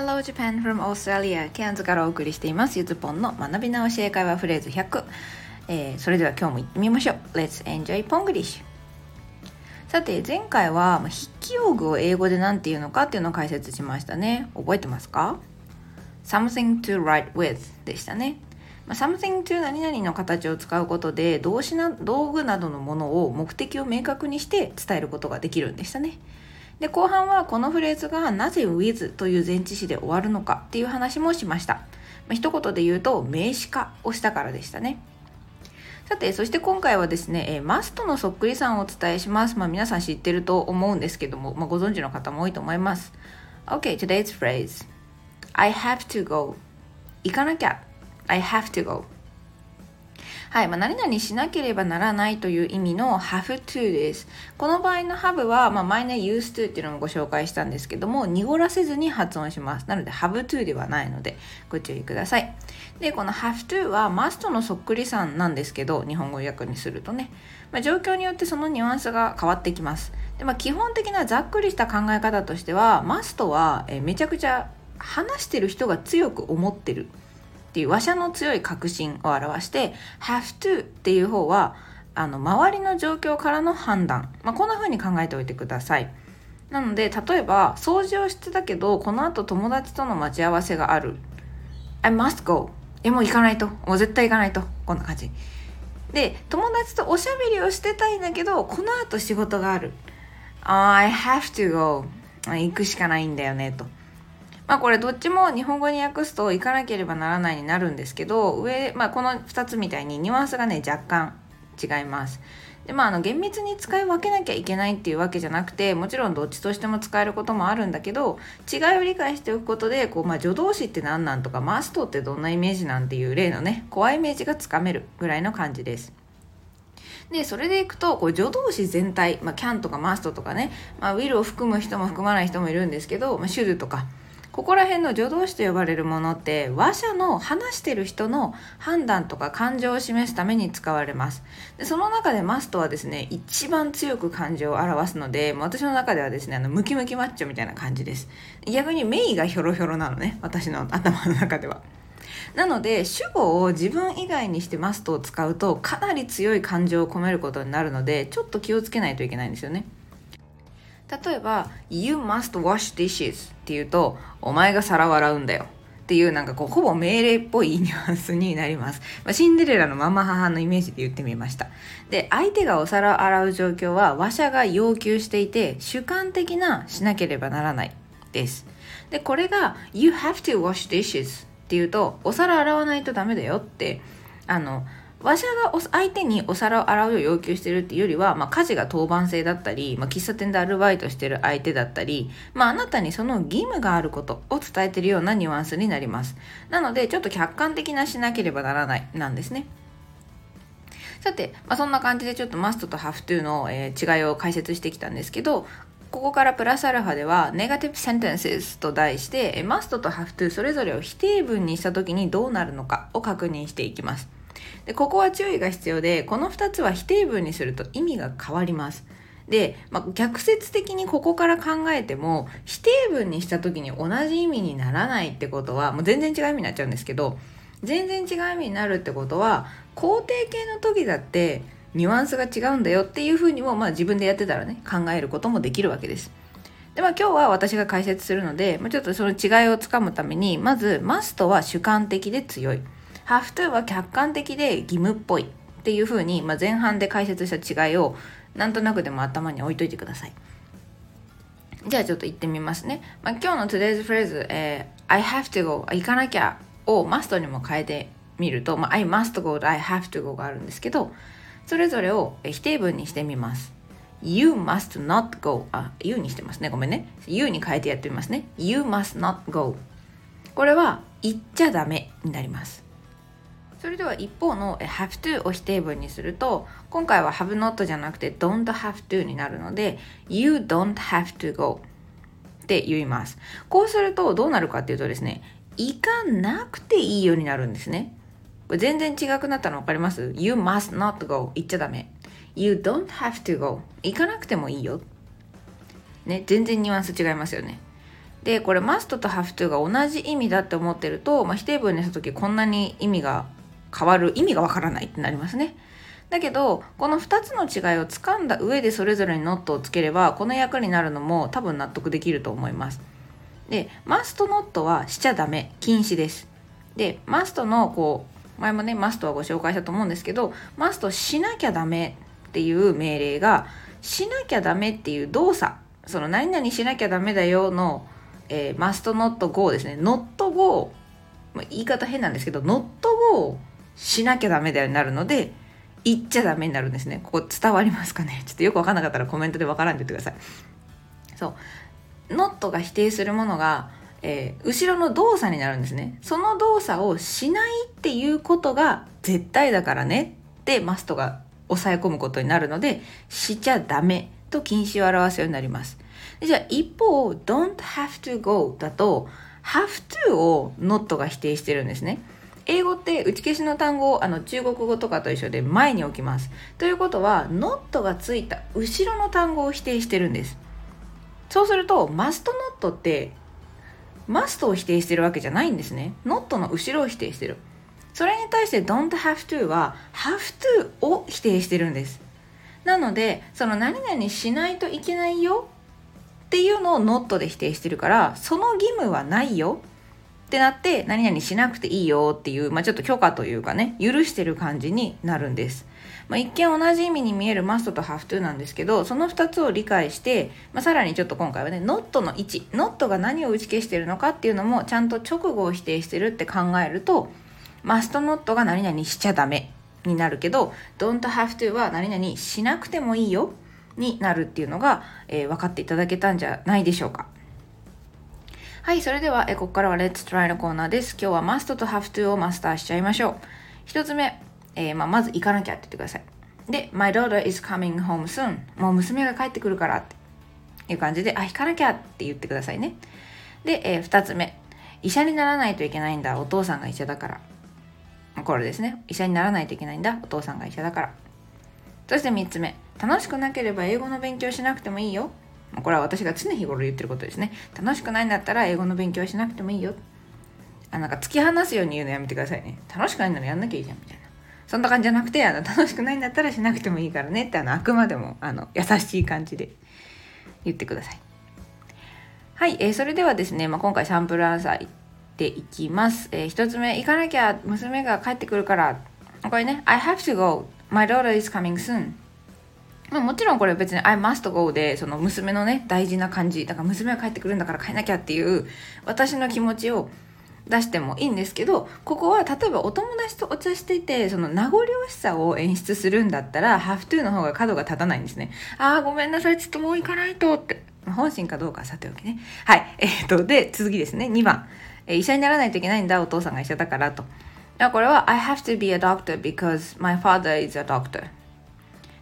Hello Japan from Australia ケアンズからお送りしています。ゆずぽんの学び直し英会話フレーズ100、えー、それでは今日も行ってみましょう。Let's enjoy Ponglish さて前回は筆記用具を英語で何て言うのかっていうのを解説しましたね。覚えてますか？Something to write with でしたね。ま something to 何々の形を使うことで動詞な道具などのものを目的を明確にして伝えることができるんでしたね。で後半はこのフレーズがなぜ with という前置詞で終わるのかっていう話もしました、まあ、一言で言うと名詞化をしたからでしたね。さてそして今回はですね、えー、マストのそっくりさんをお伝えします。まあ皆さん知ってると思うんですけども、まあ、ご存知の方も多いと思います。OK today's phrase. I have to go. 行かなきゃ。I have to go. はい、まあ、何々しなければならないという意味の have to です。この場合の have は、まあ、前ね used to っていうのもご紹介したんですけども、濁らせずに発音します。なので have to ではないので、ご注意ください。で、この have to は must のそっくりさんなんですけど、日本語訳にするとね、まあ、状況によってそのニュアンスが変わってきます。で、まあ、基本的なざっくりした考え方としては、must は、えめちゃくちゃ話してる人が強く思ってるっていう話者の強い確信を表して have to っていう方はあの周りの状況からの判断、まあ、こんな風に考えておいてください。なので例えば掃除をしてたけどこの後友達との待ち合わせがある。I must go えもう行かないと。もう絶対行かないと。こんな感じ。で友達とおしゃべりをしてたいんだけどこの後仕事がある。I have to go 行くしかないんだよねと。まあこれどっちも日本語に訳すと行かなければならないになるんですけど上、まあ、この2つみたいにニュアンスがね若干違います。でまあ、あの厳密に使い分けなきゃいけないっていうわけじゃなくてもちろんどっちとしても使えることもあるんだけど違いを理解しておくことでこう、まあ、助動詞って何なんとかマストってどんなイメージなんていう例のね怖いイメージがつかめるぐらいの感じです。で、それでいくと、こう助動詞全体、まあ、can とか must とかね、まあ、will を含む人も含まない人もいるんですけど、まあ、should とか、ここら辺の助動詞と呼ばれるものって話者の話してる人の判断とか感情を示すために使われます。でその中でマストはですね一番強く感情を表すので私の中ではですねあのムキムキマッチョみたいな感じです。逆にメイがヒョロヒョロなのね私の頭の中では。なので主語を自分以外にしてマストを使うとかなり強い感情を込めることになるのでちょっと気をつけないといけないんですよね。例えば「You must wash dishes」って言うと「お前が皿を洗うんだよ」っていうなんかこうほぼ命令っぽいニュアンスになります、まあ、シンデレラのママ母のイメージで言ってみました。で相手がお皿を洗う状況は話者が要求していて主観的なしなければならないです。でこれが「You have to wash dishes」っていうとお皿洗わないとダメだよってあの話者が相手にお皿を洗うよう要求してるっていうよりは、まあ、家事が当番制だったり、まあ、喫茶店でアルバイトしてる相手だったり、まあ、あなたにその義務があることを伝えてるようなニュアンスになります。なので、ちょっと客観的なしなければならないなんですね。さて、まあ、そんな感じでちょっとマストとハフトゥーの、えー、違いを解説してきたんですけど、ここからプラスアルファでは、ネガティブセンテンスと題して、マストとハフトゥーそれぞれを否定文にした時にどうなるのかを確認していきます。でここは注意が必要でこの2つは否定文にすると意味が変わりますで、まあ、逆説的にここから考えても否定文にした時に同じ意味にならないってことはもう全然違う意味になっちゃうんですけど全然違う意味になるってことは肯定形の時だってニュアンスが違うんだよっていうふうにも、まあ、自分でやってたらね考えることもできるわけです。でまあ、今日は私が解説するので、まあ、ちょっとその違いをつかむためにまずマストは主観的で強い。Have to は客観的で義務っぽいっていう風に、まあ、前半で解説した違いをなんとなくでも頭に置いといてください。じゃあちょっと言ってみますね。まあ、今日の today's phrase、えー、I have to go 行かなきゃを must にも変えてみると、まあ、I must go と I have to go があるんですけどそれぞれを否定文にしてみます。You must not go あ、You にしてますね。ごめんね。You に変えてやってみますね。You must not go これは言っちゃダメになります。それでは一方の have to を否定文にすると今回は have not じゃなくて don't have to になるので you don't have to go って言います。こうするとどうなるかっていうとですね行かなくていいようになるんですね。これ全然違くなったの分かります ?You must not go 言っちゃダメ。You don't have to go 行かなくてもいいよ。ね全然ニュアンス違いますよね。でこれ must と have to が同じ意味だって思ってると、まあ、否定文にした時こんなに意味が変わる意味がわからないってなりますね。だけどこの2つの違いをつかんだ上でそれぞれにノットをつければこの役になるのも多分納得できると思います。で must not はしちゃダメ禁止です。で must のこう前もね must はご紹介したと思うんですけど must しなきゃダメっていう命令がしなきゃダメっていう動作その何々しなきゃダメだよの、えー、must not go ですね not go 言い方変なんですけど not go しなきゃダメだよになるので言っちゃダメになるんですね。ここ伝わりますかね？ちょっとよく分かんなかったらコメントで分からんで言ってください。そう。not が否定するものが、えー、後ろの動作になるんですね。その動作をしないっていうことが絶対だからね。ってマストが抑え込むことになるのでしちゃダメと禁止を表すようになります。じゃあ一方 don't have to go だと have to を not が否定してるんですね。英語って打ち消しの単語をあの中国語とかと一緒で前に置きます。ということは not がついた後ろの単語を否定してるんです。そうすると must not って must を否定してるわけじゃないんですね。not の後ろを否定してる。それに対して don't have to は have to を否定してるんです。なのでその何々しないといけないよっていうのを not で否定してるからその義務はないよってなって何々しなくていいよっていう、まあ、ちょっと許可というかね許してる感じになるんです、まあ、一見同じ意味に見える must と have to なんですけどその2つを理解して、まあ、さらにちょっと今回はね not の位置 not が何を打ち消してるのかっていうのもちゃんと直後を否定してるって考えると must not が何々しちゃダメになるけど don't have to は何々しなくてもいいよになるっていうのが、えー、分かっていただけたんじゃないでしょうか。はい、それでは、えここからは Let's Try のコーナーです。今日は Must と Have to をマスターしちゃいましょう。一つ目、えー、まあ、まず行かなきゃって言ってください。で、My daughter is coming home soon. もう娘が帰ってくるからっていう感じで、あ、行かなきゃって言ってくださいね。で、えー、二つ目、医者にならないといけないんだ。お父さんが医者だから。これですね。医者にならないといけないんだ。お父さんが医者だから。そして三つ目、楽しくなければ英語の勉強しなくてもいいよ。これは私が常日頃言ってることですね。楽しくないんだったら英語の勉強しなくてもいいよ。あなんか突き放すように言うのやめてくださいね。楽しくないならやんなきゃいいじゃんみたいな。そんな感じじゃなくてあの楽しくないんだったらしなくてもいいからね。ってあのあくまでもあの優しい感じで言ってください。はい、えー、それではですね、まあ、今回サンプルアンサーいっていきます、えー、1つ目行かなきゃ娘が帰ってくるから。これね I have to go. My daughter is coming soon. まあ、もちろんこれ別に I must go でその娘のね大事な感じだから娘が帰ってくるんだから帰んなきゃっていう私の気持ちを出してもいいんですけどここは例えばお友達とお茶していてその名残惜しさを演出するんだったら have to の方が角が立たないんですね。ああごめんなさいちょっともう行かないとって。本心かどうかさておきね。はい。えー、っとで続きですね。2番、えー、医者にならないといけないんだお父さんが医者だからと。これは I have to be a doctor because my father is a doctor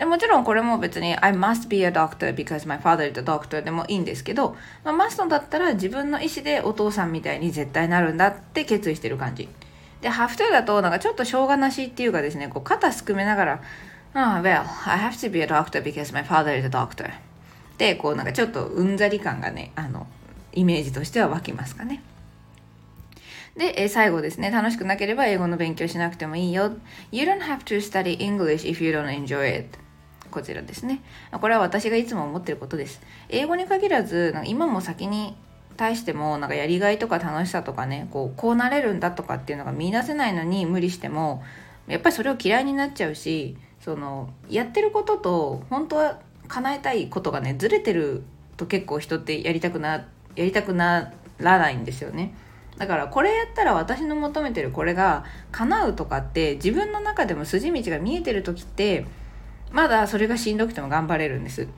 でもちろんこれも別に I must be a doctor because my father is a doctor でもいいんですけど、まあ、マストだったら自分の意思でお父さんみたいに絶対なるんだって決意してる感じ。で、have to だとなんかちょっとしょうがなしっていうかですね、こう肩すくめながら、ああ、well, I have to be a doctor because my father is a doctor で、こうなんかちょっとうんざり感がね、あの、イメージとしては湧きますかね。で、え最後ですね。楽しくなければ英語の勉強しなくてもいいよ。You don't have to study English if you don't enjoy it. こちらですね。これは私がいつも思ってることです。英語に限らず、なんか今も先に対してもなんかやりがいとか楽しさとかねこうこうなれるんだとかっていうのが見いだせないのに無理してもやっぱりそれを嫌いになっちゃうしそのやってることと本当は叶えたいことがねずれてると結構人ってやりたくなやりたくならないんですよね。だからこれやったら私の求めてるこれが叶うとかって自分の中でも筋道が見えてる時ってまだそれがしんどくても頑張れるんです。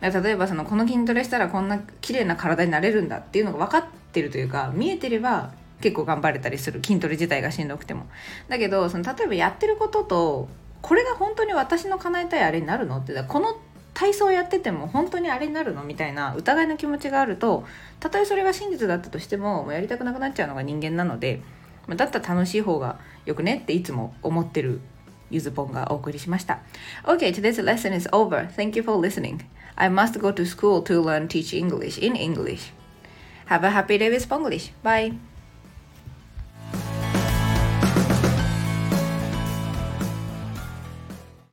例えばそのこの筋トレしたらこんな綺麗な体になれるんだっていうのが分かってるというか見えてれば結構頑張れたりする。筋トレ自体がしんどくても。だけどその例えばやってることとこれが本当に私の叶えたいあれになるのってこの体操やってても本当にあれになるのみたいな疑いの気持ちがあるとたとえそれが真実だったとしてももうやりたくなくなっちゃうのが人間なのでだったら楽しい方がよくねっていつも思ってるゆずぽんがお送りしました。Okay, today's lesson is over. Thank you for listening. I must go to school to learn teach English in English. Have a happy day with Ponglish. Bye!